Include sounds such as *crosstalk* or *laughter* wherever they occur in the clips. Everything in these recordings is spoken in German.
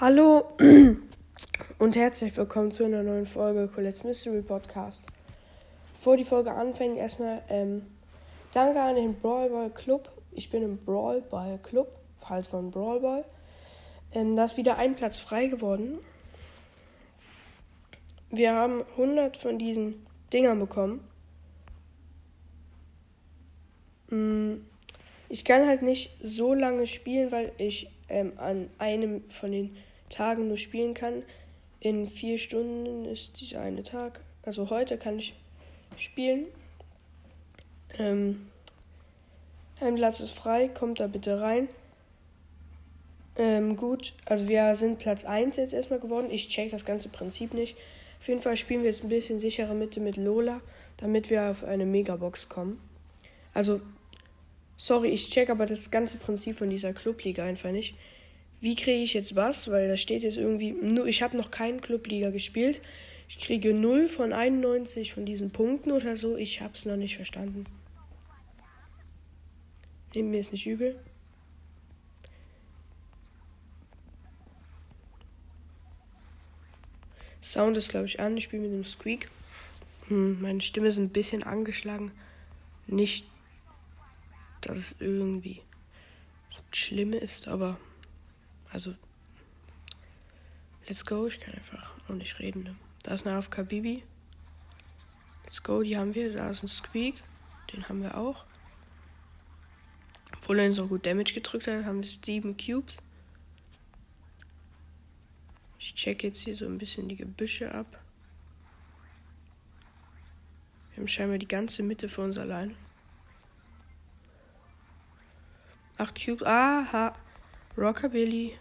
Hallo und herzlich willkommen zu einer neuen Folge Colette's Mystery Podcast. Bevor die Folge anfängt, erstmal ähm, danke an den Brawl Ball Club. Ich bin im Brawl Ball Club, falls von Brawl Ball. Ähm, da ist wieder ein Platz frei geworden. Wir haben 100 von diesen Dingern bekommen. Mm, ich kann halt nicht so lange spielen, weil ich ähm, an einem von den Tagen nur spielen kann. In vier Stunden ist dieser eine Tag. Also heute kann ich spielen. Ähm, ein Platz ist frei, kommt da bitte rein. Ähm, gut, also wir sind Platz 1 jetzt erstmal geworden. Ich check das ganze Prinzip nicht. Auf jeden Fall spielen wir jetzt ein bisschen sichere Mitte mit Lola, damit wir auf eine Megabox kommen. Also, sorry, ich check aber das ganze Prinzip von dieser Clubliga einfach nicht wie kriege ich jetzt was? Weil da steht jetzt irgendwie, ich habe noch keinen Clubliga gespielt. Ich kriege 0 von 91 von diesen Punkten oder so. Ich habe es noch nicht verstanden. Nehmt mir es nicht übel. Sound ist, glaube ich, an. Ich spiele mit dem Squeak. Hm, meine Stimme ist ein bisschen angeschlagen. Nicht, dass es irgendwie schlimm ist, aber also, let's go. Ich kann einfach auch nicht reden. Ne? Da ist eine AFK Bibi. Let's go, die haben wir. Da ist ein Squeak. Den haben wir auch. Obwohl er uns so gut Damage gedrückt hat, haben wir sieben Cubes. Ich check jetzt hier so ein bisschen die Gebüsche ab. Wir haben scheinbar die ganze Mitte für uns allein. Acht Cubes. Aha. Rockabilly.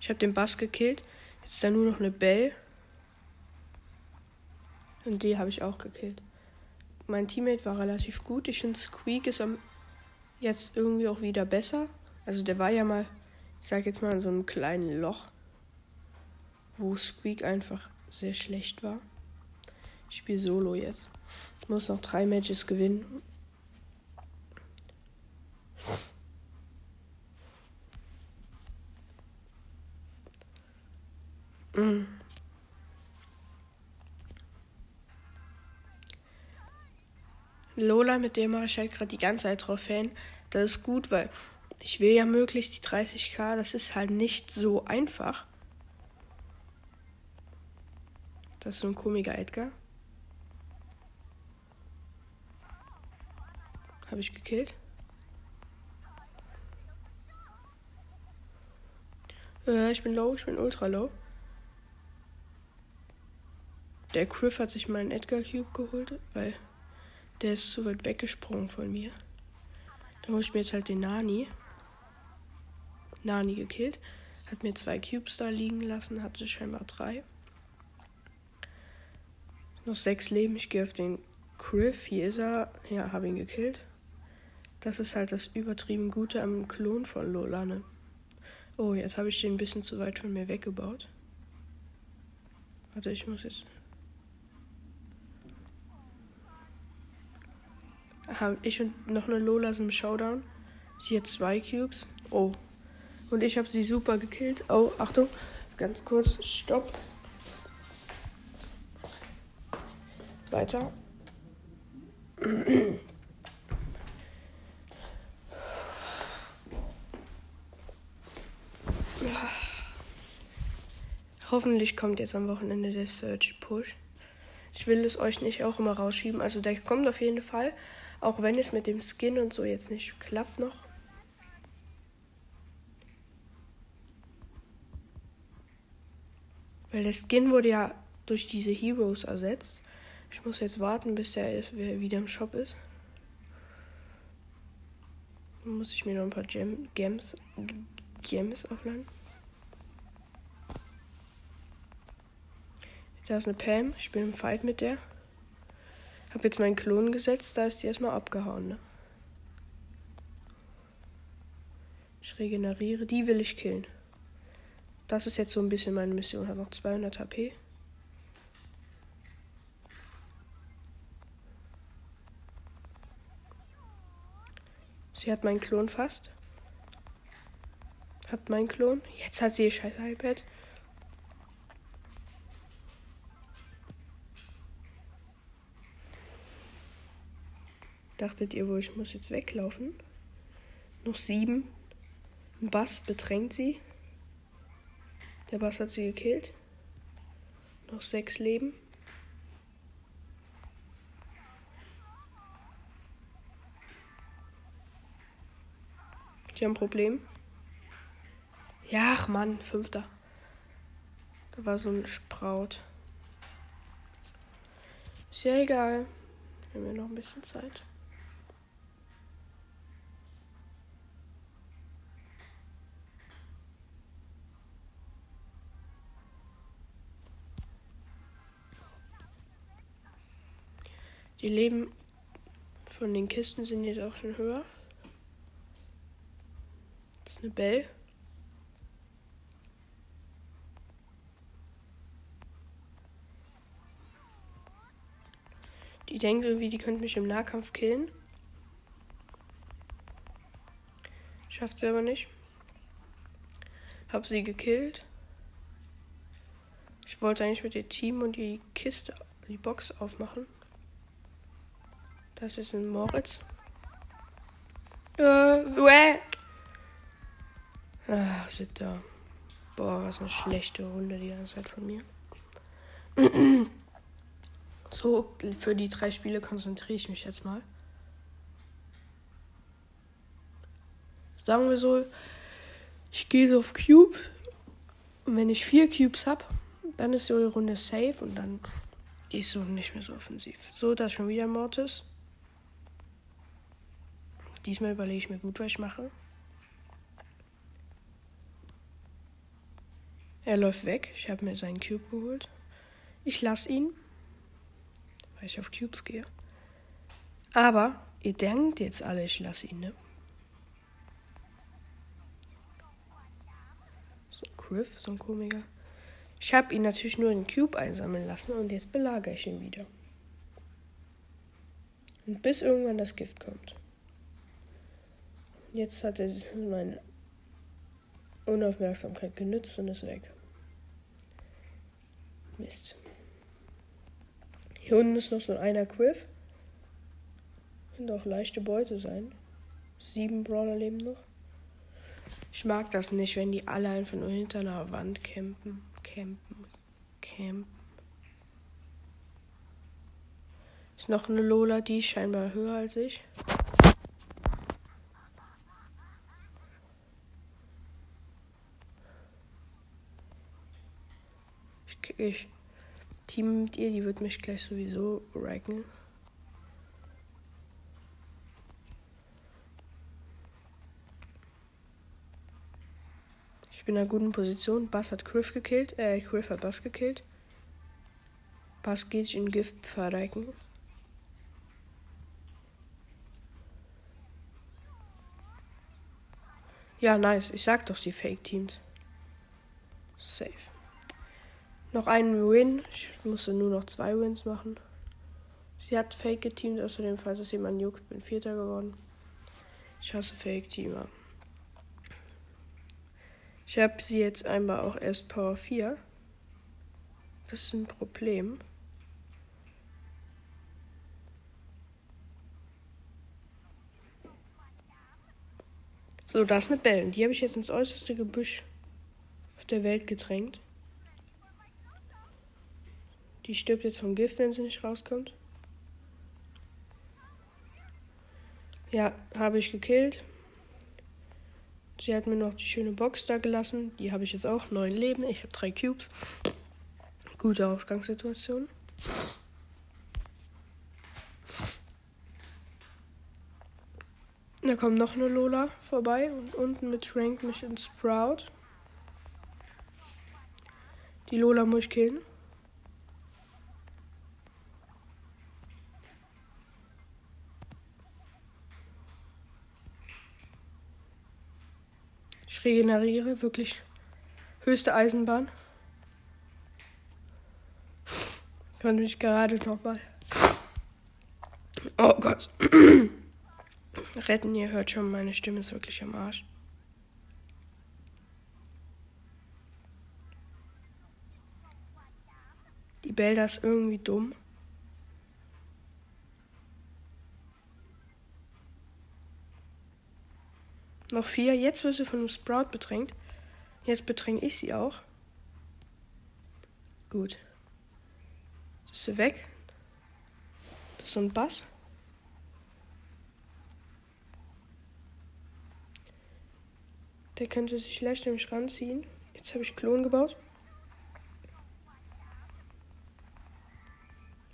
Ich habe den Bass gekillt. Jetzt ist da nur noch eine Bell. Und die habe ich auch gekillt. Mein Teammate war relativ gut. Ich finde Squeak ist am jetzt irgendwie auch wieder besser. Also der war ja mal, ich sag jetzt mal, in so einem kleinen Loch wo Squeak einfach sehr schlecht war. Ich spiele Solo jetzt. Ich muss noch drei Matches gewinnen. Mm. Lola, mit der mache ich halt gerade die ganze Zeit hin. Das ist gut, weil ich will ja möglichst die 30k. Das ist halt nicht so einfach. Das ist so ein komischer Edgar. Habe ich gekillt. Äh, ich bin low, ich bin ultra low. Der Griff hat sich meinen Edgar Cube geholt, weil der ist zu weit weggesprungen von mir. Da hole ich mir jetzt halt den Nani. Nani gekillt. Hat mir zwei Cubes da liegen lassen, hatte scheinbar drei. Noch sechs Leben. Ich gehe auf den Griff. Hier ist er. Ja, habe ihn gekillt. Das ist halt das übertrieben Gute am Klon von Lolane. Oh, jetzt habe ich den ein bisschen zu weit von mir weggebaut. Warte, ich muss jetzt. Aha, ich und noch eine Lola sind im Showdown. Sie hat zwei Cubes. Oh. Und ich habe sie super gekillt. Oh, Achtung. Ganz kurz. Stopp. Weiter. Hoffentlich kommt jetzt am Wochenende der Search Push. Ich will es euch nicht auch immer rausschieben. Also der kommt auf jeden Fall. Auch wenn es mit dem Skin und so jetzt nicht klappt noch. Weil der Skin wurde ja durch diese Heroes ersetzt. Ich muss jetzt warten, bis der wieder im Shop ist. Dann muss ich mir noch ein paar Gem Gems, Gems aufladen. Da ist eine Pam. Ich bin im Fight mit der. Hab jetzt meinen Klon gesetzt. Da ist die erstmal abgehauen. Ne? Ich regeneriere. Die will ich killen. Das ist jetzt so ein bisschen meine Mission. Hat noch 200 HP. Sie hat meinen Klon fast. Hat meinen Klon. Jetzt hat sie ihr scheiß iPad. Dachtet ihr wohl, ich muss jetzt weglaufen? Noch sieben. Ein Bass bedrängt sie. Der Bass hat sie gekillt. Noch sechs Leben. Habe ein Problem. Ja, ach Mann, fünfter. Da war so ein Spraut. Ist ja egal. Wir haben ja noch ein bisschen Zeit. Die Leben von den Kisten sind jetzt auch schon höher. Eine Bell. Die denkt irgendwie, die könnte mich im Nahkampf killen. Schafft sie aber nicht. Hab sie gekillt. Ich wollte eigentlich mit ihr Team und die Kiste, die Box aufmachen. Das ist ein Moritz. Äh, wäh. Ach, siebter. Boah, was eine schlechte Runde die ganze Zeit von mir. *clears throat* so, für die drei Spiele konzentriere ich mich jetzt mal. Sagen wir so, ich gehe so auf Cubes. Und wenn ich vier Cubes habe, dann ist die Runde safe und dann gehe ich so nicht mehr so offensiv. So, da ist schon wieder Mortis. Diesmal überlege ich mir gut, was ich mache. Er läuft weg. Ich habe mir seinen Cube geholt. Ich lasse ihn, weil ich auf Cubes gehe. Aber ihr denkt jetzt alle, ich lasse ihn, ne? So ein Griff, so ein komischer. Ich habe ihn natürlich nur den Cube einsammeln lassen und jetzt belagere ich ihn wieder. Und bis irgendwann das Gift kommt. Jetzt hat er *laughs* meine Unaufmerksamkeit genützt und ist weg. Mist. Hier unten ist noch so einer Quiff. Könnte auch leichte Beute sein. Sieben Brawler leben noch. Ich mag das nicht, wenn die alle einfach nur hinter einer Wand campen. Campen. Campen. Ist noch eine Lola, die ist scheinbar höher als ich. Ich Team mit ihr, die wird mich gleich sowieso racken. Ich bin in einer guten Position. Bass hat Griff gekillt. Äh, Griff hat Bass gekillt. Bass geht in Gift verrecken. Ja, nice. Ich sag doch die Fake-Teams. Safe. Noch einen Win. Ich musste nur noch zwei Wins machen. Sie hat Fake geteamt, außerdem, falls es jemand juckt, bin Vierter geworden. Ich hasse Fake-Teamer. Ich habe sie jetzt einmal auch erst Power 4. Das ist ein Problem. So, da ist eine Bellen. Die habe ich jetzt ins äußerste Gebüsch auf der Welt gedrängt. Die stirbt jetzt vom Gift, wenn sie nicht rauskommt. Ja, habe ich gekillt. Sie hat mir noch die schöne Box da gelassen. Die habe ich jetzt auch. Neun Leben. Ich habe drei Cubes. Gute Ausgangssituation. Da kommt noch eine Lola vorbei und unten mit Rank mich in Sprout. Die Lola muss ich killen. Regeneriere wirklich höchste Eisenbahn. Konnte mich gerade noch mal. Oh Gott. *clears throat* retten. Ihr hört schon, meine Stimme ist wirklich am Arsch. Die Belda ist irgendwie dumm. Noch vier. Jetzt wird sie von einem Sprout bedrängt. Jetzt bedränge ich sie auch. Gut. Ist sie weg? Das ist so ein Bass. Der könnte sich leicht nämlich ranziehen. Jetzt habe ich Klon gebaut.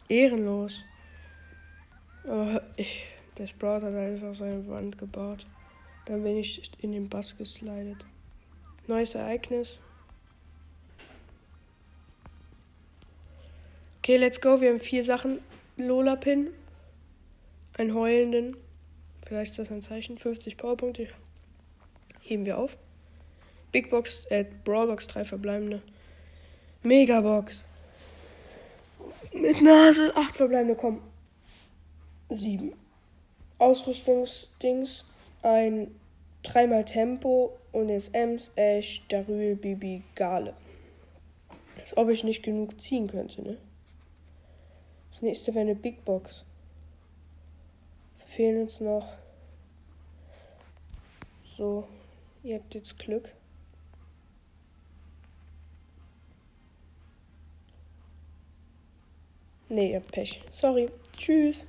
Ehrenlos. Aber ich, der Sprout hat einfach seine Wand gebaut. Dann bin ich in den Bass geslidet. Neues Ereignis. Okay, let's go. Wir haben vier Sachen. Lola-Pin. Einen heulenden. Vielleicht ist das ein Zeichen. 50 Powerpunkte. Heben wir auf. Big Box, äh, Brawlbox, drei verbleibende. Megabox. Mit Nase. Acht verbleibende, komm. Sieben. Ausrüstungsdings. Ein dreimal Tempo und jetzt Ems, Ash, Darül, Bibi, Gale. Als ob ich nicht genug ziehen könnte, ne? Das nächste wäre eine Big Box. Fehlen uns noch. So, ihr habt jetzt Glück. Nee, ihr habt Pech. Sorry. Tschüss.